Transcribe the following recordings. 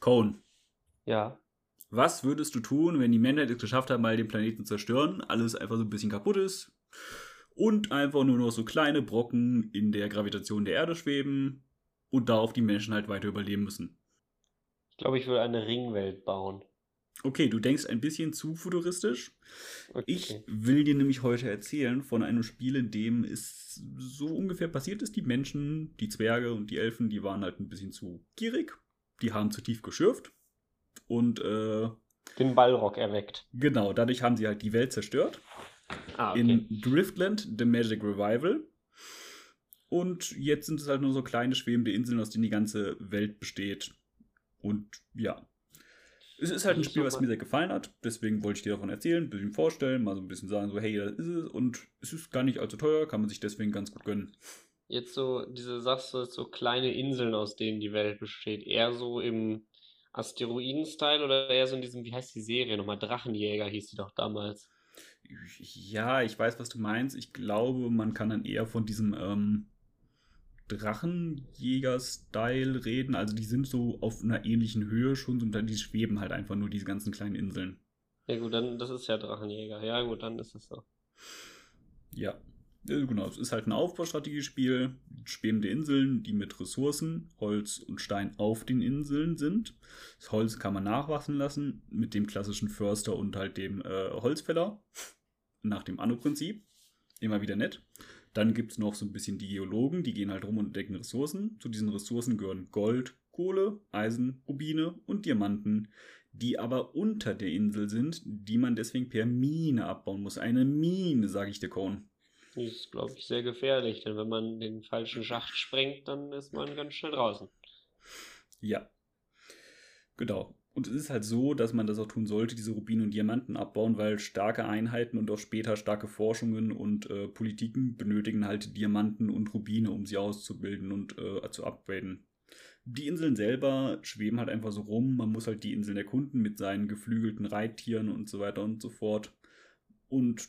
Cone. Ja. Was würdest du tun, wenn die Menschheit es geschafft hat, mal den Planeten zu zerstören, alles einfach so ein bisschen kaputt ist und einfach nur noch so kleine Brocken in der Gravitation der Erde schweben und darauf die Menschen halt weiter überleben müssen? Ich glaube, ich würde eine Ringwelt bauen. Okay, du denkst ein bisschen zu futuristisch. Okay. Ich will dir nämlich heute erzählen von einem Spiel, in dem es so ungefähr passiert ist. Die Menschen, die Zwerge und die Elfen, die waren halt ein bisschen zu gierig. Die haben zu tief geschürft. Und äh, Den Ballrock erweckt. genau, dadurch haben sie halt die Welt zerstört. Ah, okay. In Driftland, The Magic Revival. Und jetzt sind es halt nur so kleine schwebende Inseln, aus denen die ganze Welt besteht. Und ja. Es ist halt ein ist Spiel, was mir sehr gefallen hat. Deswegen wollte ich dir davon erzählen, ein bisschen vorstellen, mal so ein bisschen sagen, so, hey, das ist es. Und es ist gar nicht allzu teuer, kann man sich deswegen ganz gut gönnen. Jetzt so, diese sagst du, so kleine Inseln, aus denen die Welt besteht. Eher so im Asteroiden-Style oder eher so in diesem, wie heißt die Serie nochmal? Drachenjäger hieß die doch damals. Ja, ich weiß, was du meinst. Ich glaube, man kann dann eher von diesem ähm, Drachenjäger-Style reden. Also die sind so auf einer ähnlichen Höhe schon, und dann die schweben halt einfach nur diese ganzen kleinen Inseln. Ja gut, dann, das ist ja Drachenjäger. Ja gut, dann ist es so. Ja. Genau, es ist halt ein Aufbaustrategiespiel, schwebende Inseln, die mit Ressourcen, Holz und Stein auf den Inseln sind. Das Holz kann man nachwachsen lassen mit dem klassischen Förster und halt dem äh, Holzfäller nach dem Anno-Prinzip. Immer wieder nett. Dann gibt es noch so ein bisschen die Geologen, die gehen halt rum und entdecken Ressourcen. Zu diesen Ressourcen gehören Gold, Kohle, Eisen, Rubine und Diamanten, die aber unter der Insel sind, die man deswegen per Mine abbauen muss. Eine Mine, sage ich dir, Cone. Das ist, glaube ich, sehr gefährlich, denn wenn man den falschen Schacht sprengt, dann ist man ganz schnell draußen. Ja. Genau. Und es ist halt so, dass man das auch tun sollte, diese Rubine und Diamanten abbauen, weil starke Einheiten und auch später starke Forschungen und äh, Politiken benötigen halt Diamanten und Rubine, um sie auszubilden und äh, zu upgraden. Die Inseln selber schweben halt einfach so rum. Man muss halt die Inseln erkunden mit seinen geflügelten Reittieren und so weiter und so fort. Und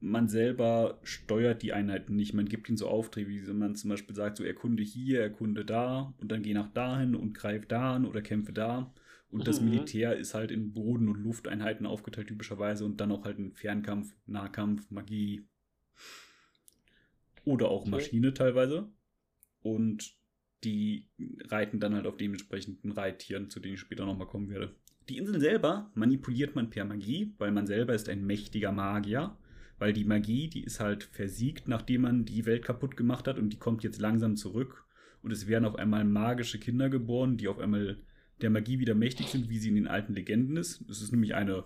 man selber steuert die Einheiten nicht. Man gibt ihnen so Aufträge, wie man zum Beispiel sagt, so erkunde hier, erkunde da und dann geh nach dahin und greif da an oder kämpfe da. Und das Mhm. Militär ist halt in Boden- und Lufteinheiten aufgeteilt typischerweise und dann auch halt in Fernkampf, Nahkampf, Magie oder auch Okay. Maschine teilweise. Und die reiten dann halt auf dementsprechenden Reittieren, zu denen ich später nochmal kommen werde. Die Inseln selber manipuliert man per Magie, weil man selber ist ein mächtiger Magier. Weil die Magie, die ist halt versiegt, nachdem man die Welt kaputt gemacht hat und die kommt jetzt langsam zurück. Und es werden auf einmal magische Kinder geboren, die auf einmal der Magie wieder mächtig sind, wie sie in den alten Legenden ist. Es ist nämlich eine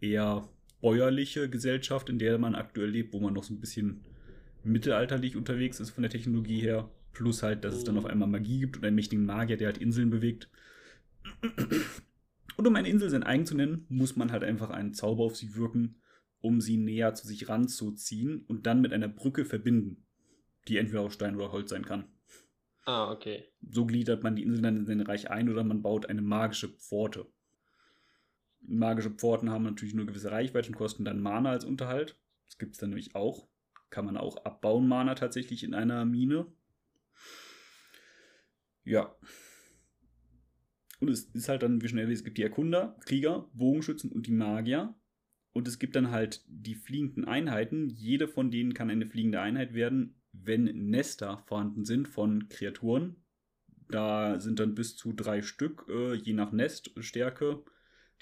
eher bäuerliche Gesellschaft, in der man aktuell lebt, wo man noch so ein bisschen mittelalterlich unterwegs ist von der Technologie her. Plus halt, dass es dann auf einmal Magie gibt und einen mächtigen Magier, der halt Inseln bewegt. Und um eine Insel sein eigen zu nennen, muss man halt einfach einen Zauber auf sie wirken, um sie näher zu sich ranzuziehen und dann mit einer Brücke verbinden, die entweder aus Stein oder Holz sein kann. Ah, okay. So gliedert man die Insel dann in sein Reich ein oder man baut eine magische Pforte. Magische Pforten haben natürlich nur gewisse Reichweite und kosten dann Mana als Unterhalt. Das gibt es dann nämlich auch. Kann man auch abbauen, Mana tatsächlich in einer Mine. Ja. Und es ist halt dann, wie schon erwähnt, es gibt die Erkunder, Krieger, Bogenschützen und die Magier. Und es gibt dann halt die fliegenden Einheiten. Jede von denen kann eine fliegende Einheit werden, wenn Nester vorhanden sind von Kreaturen. Da sind dann bis zu drei Stück, äh, je nach Neststärke.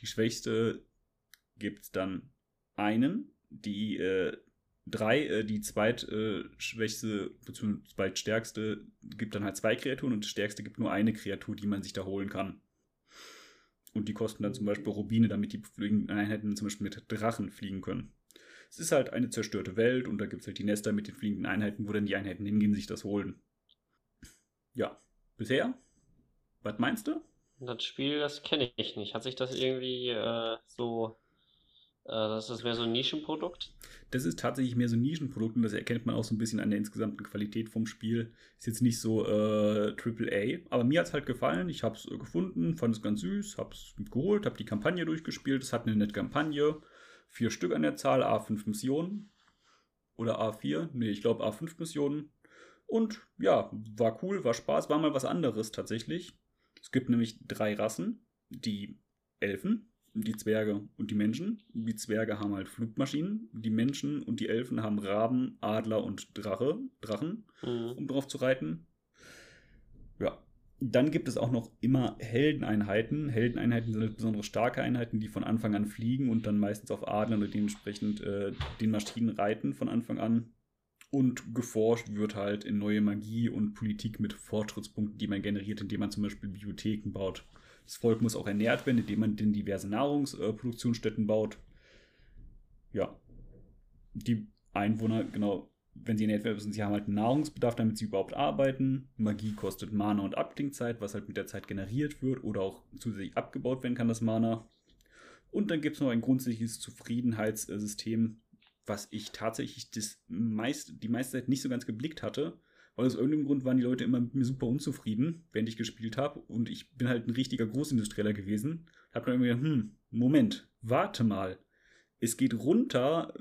Die schwächste gibt dann einen. Die äh, drei, äh, die zweitschwächste bzw. zweitstärkste gibt dann halt zwei Kreaturen und die stärkste gibt nur eine Kreatur, die man sich da holen kann. Und die kosten dann zum Beispiel Rubine, damit die fliegenden Einheiten zum Beispiel mit Drachen fliegen können. Es ist halt eine zerstörte Welt und da gibt es halt die Nester mit den fliegenden Einheiten, wo dann die Einheiten hingehen, sich das holen. Ja, bisher? Was meinst du? Das Spiel, das kenne ich nicht. Hat sich das irgendwie äh, so. Äh, das ist mehr so ein Nischenprodukt? Das ist tatsächlich mehr so ein Nischenprodukt und das erkennt man auch so ein bisschen an der insgesamten Qualität vom Spiel. Ist jetzt nicht so äh, AAA, aber mir hat es halt gefallen. Ich habe es äh, gefunden, fand es ganz süß, habe es geholt, habe die Kampagne durchgespielt. Es hat eine nette Kampagne. Vier Stück an der Zahl, A5 Missionen. Oder A4, nee, ich glaube A5 Missionen. Und ja, war cool, war Spaß, war mal was anderes tatsächlich. Es gibt nämlich drei Rassen, die Elfen, die Zwerge und die Menschen. Die Zwerge haben halt Flugmaschinen, die Menschen und die Elfen haben Raben, Adler und Drache, Drachen, Mhm. um drauf zu reiten. Ja. Dann gibt es auch noch immer Heldeneinheiten. Heldeneinheiten sind halt besonders starke Einheiten, die von Anfang an fliegen und dann meistens auf Adlern und dementsprechend äh, den Maschinen reiten von Anfang an. Und geforscht wird halt in neue Magie und Politik mit Fortschrittspunkten, die man generiert, indem man zum Beispiel Bibliotheken baut. Das Volk muss auch ernährt werden, indem man denn diverse Nahrungsproduktionsstätten baut. Ja. Die Einwohner, genau, wenn sie ernährt werden müssen, sie haben halt Nahrungsbedarf, damit sie überhaupt arbeiten. Magie kostet Mana und Abklingzeit, was halt mit der Zeit generiert wird oder auch zusätzlich abgebaut werden kann, das Mana. Und dann gibt es noch ein grundsätzliches Zufriedenheitssystem, was ich tatsächlich das meist, die meiste Zeit nicht so ganz geblickt hatte. Aus irgendeinem Grund waren die Leute immer mit mir super unzufrieden, während ich gespielt habe. Und ich bin halt ein richtiger Großindustrieller gewesen. Hab dann immer gedacht, hm, Moment, warte mal. Es geht runter,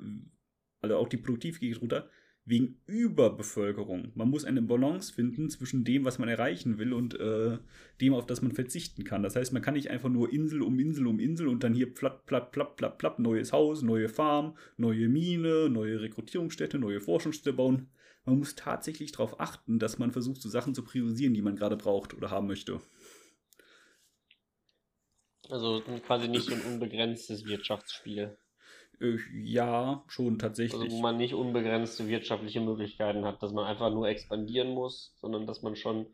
also auch die Produktivität geht runter, wegen Überbevölkerung. Man muss eine Balance finden zwischen dem, was man erreichen will und äh, dem, auf das man verzichten kann. Das heißt, man kann nicht einfach nur Insel um Insel um Insel und dann hier platt, platt, platt, platt, platt, neues Haus, neue Farm, neue Mine, neue Rekrutierungsstätte, neue Forschungsstätte bauen. Man muss tatsächlich darauf achten, dass man versucht, so Sachen zu priorisieren, die man gerade braucht oder haben möchte. Also quasi nicht so ein unbegrenztes Wirtschaftsspiel. Äh, ja, schon Also tatsächlich. wo man nicht unbegrenzte wirtschaftliche Möglichkeiten hat, dass man einfach nur expandieren muss, sondern dass man schon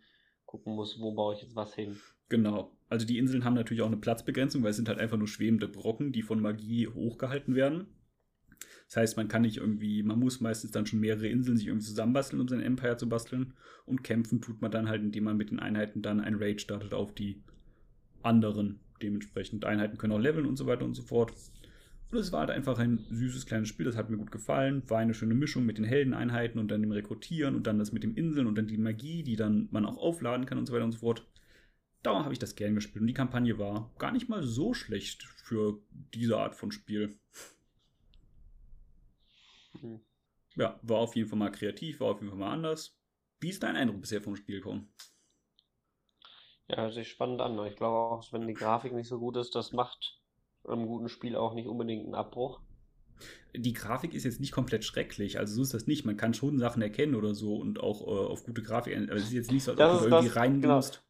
gucken muss, wo baue ich jetzt was hin. Genau. Also die Inseln haben natürlich auch eine Platzbegrenzung, weil es sind halt einfach nur schwebende Brocken, die von Magie hochgehalten werden. Das heißt, man kann nicht irgendwie, man muss meistens dann schon mehrere Inseln sich irgendwie zusammenbasteln, um sein Empire zu basteln. Und kämpfen tut man dann halt, indem man mit den Einheiten dann ein Raid startet auf die anderen. Dementsprechend Einheiten können auch leveln und so weiter und so fort. Und es war halt einfach ein süßes kleines Spiel, das hat mir gut gefallen. War eine schöne Mischung mit den Heldeneinheiten und dann dem Rekrutieren und dann das mit den Inseln und dann die Magie, die dann man auch aufladen kann und so weiter und so fort. Darum habe ich das gern gespielt und die Kampagne war gar nicht mal so schlecht für diese Art von Spiel. Hm. Ja, war auf jeden Fall mal kreativ, war auf jeden Fall mal anders. Wie ist dein Eindruck bisher vom Spiel, Con? Ja, hört sich spannend an. Ich glaube auch, wenn die Grafik nicht so gut ist, das macht einem guten Spiel auch nicht unbedingt einen Abbruch. Die Grafik ist jetzt nicht komplett schrecklich, also so ist das nicht. Man kann schon Sachen erkennen oder so und auch äh, auf gute Grafik. Aber es ist jetzt nicht so, als Das ob du irgendwie das- reinzoomst.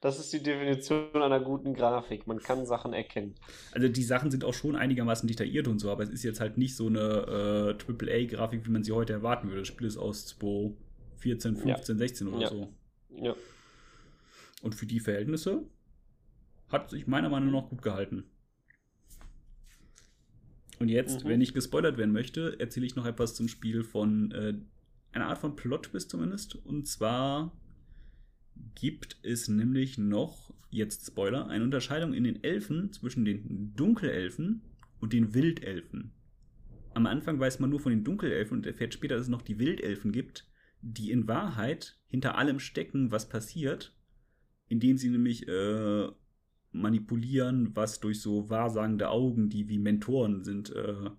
Das ist die Definition einer guten Grafik. Man kann Sachen erkennen. Also die Sachen sind auch schon einigermaßen detailliert und so, aber es ist jetzt halt nicht so eine äh, AAA-Grafik, wie man sie heute erwarten würde. Das Spiel ist aus 2014, 15, 16 oder Ja. so. Ja. Und für die Verhältnisse hat sich meiner Meinung nach gut gehalten. Und jetzt, Mhm. wenn ich gespoilert werden möchte, erzähle ich noch etwas zum Spiel von äh, einer Art von Plot-Twist zumindest. Und zwar gibt es nämlich noch, jetzt Spoiler, eine Unterscheidung in den Elfen zwischen den Dunkelelfen und den Wildelfen. Am Anfang weiß man nur von den Dunkelelfen und erfährt später, dass es noch die Wildelfen gibt, die in Wahrheit hinter allem stecken, was passiert, indem sie nämlich äh, manipulieren, was durch so wahrsagende Augen, die wie Mentoren sind, äh,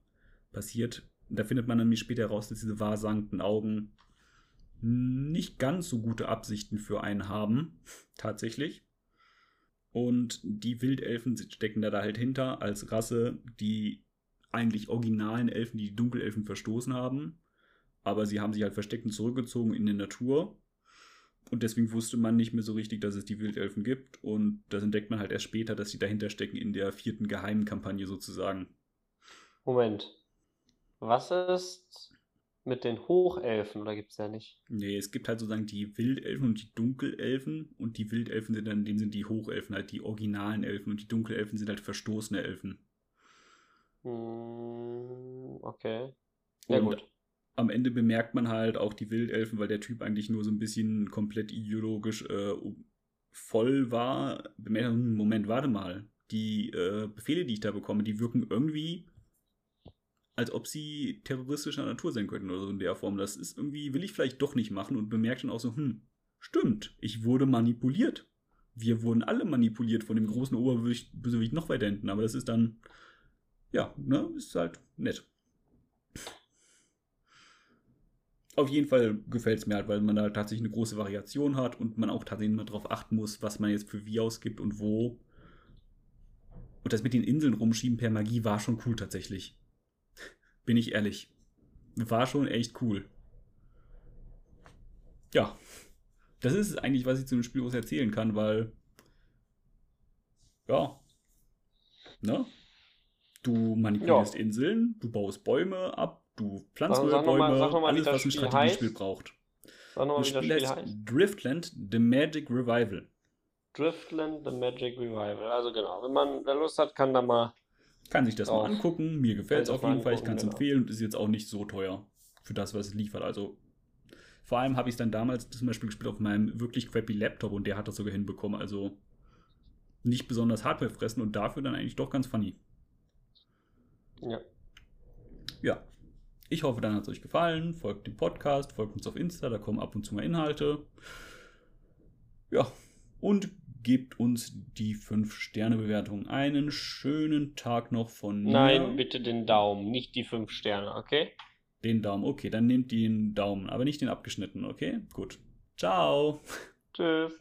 passiert. Da findet man nämlich später heraus, dass diese wahrsagenden Augen nicht ganz so gute Absichten für einen haben, tatsächlich. Und die Wildelfen stecken da, halt hinter als Rasse, die eigentlich originalen Elfen, die die Dunkelelfen verstoßen haben. Aber sie haben sich halt versteckt und zurückgezogen in die Natur. Und deswegen wusste man nicht mehr so richtig, dass es die Wildelfen gibt. Und das entdeckt man halt erst später, dass sie dahinter stecken in der vierten geheimen Kampagne sozusagen. Moment. Was ist mit den Hochelfen? Oder gibt es ja nicht? Nee, es gibt halt sozusagen die Wildelfen und die Dunkelelfen. Und die Wildelfen sind dann, in dem sind die Hochelfen halt die originalen Elfen. Und die Dunkelelfen sind halt verstoßene Elfen. Hm, okay. Ja, Und gut. Am Ende bemerkt man halt auch die Wildelfen, weil der Typ eigentlich nur so ein bisschen komplett ideologisch äh, voll war. Bemerkt man, hm, Moment, warte mal. Die äh, Befehle, die ich da bekomme, die wirken irgendwie, als ob sie terroristischer Natur sein könnten oder so in der Form. Das ist irgendwie, will ich vielleicht doch nicht machen und bemerkt dann auch so, hm, stimmt, ich wurde manipuliert. Wir wurden alle manipuliert von dem großen Oberbösewicht noch weiter hinten, aber das ist dann, ja, ne, ist halt nett. Auf jeden Fall gefällt es mir halt, weil man da tatsächlich eine große Variation hat und man auch tatsächlich mal darauf achten muss, was man jetzt für wie ausgibt und wo. Und das mit den Inseln rumschieben per Magie war schon cool tatsächlich. Bin ich ehrlich. War schon echt cool. Ja. Das ist eigentlich, was ich zu dem Spiel aus erzählen kann, weil. Ja. Ne? Du manipulierst ja. Inseln, du baust Bäume ab, du pflanzt sag, neue Bäume, mal, mal, alles, was ein Spiel Strategiespiel heißt. braucht. Sag nochmal, Das Spiel Spiel heißt heißt. Driftland The Magic Revival. Driftland The Magic Revival. Also genau, wenn man wer Lust hat, kann da mal. Kann sich das Drauf. mal angucken. Mir gefällt es auf jeden Fall. Ich kann es genau. empfehlen und ist jetzt auch nicht so teuer für das, was es liefert. Also vor allem habe ich es dann damals zum Beispiel gespielt auf meinem wirklich crappy Laptop und der hat das sogar hinbekommen. Also nicht besonders Hardware fressen und dafür dann eigentlich doch ganz funny. Ja. Ja. Ich hoffe, dann hat es euch gefallen. Folgt dem Podcast, folgt uns auf Insta, da kommen ab und zu mal Inhalte. Ja. Und gebt uns die 5-Sterne-Bewertung. Einen schönen Tag noch von mir. Nein, bitte den Daumen, nicht die fünf Sterne, okay? Den Daumen. Okay, dann nehmt den Daumen, aber nicht den abgeschnittenen, okay? Gut. Ciao. Tschüss.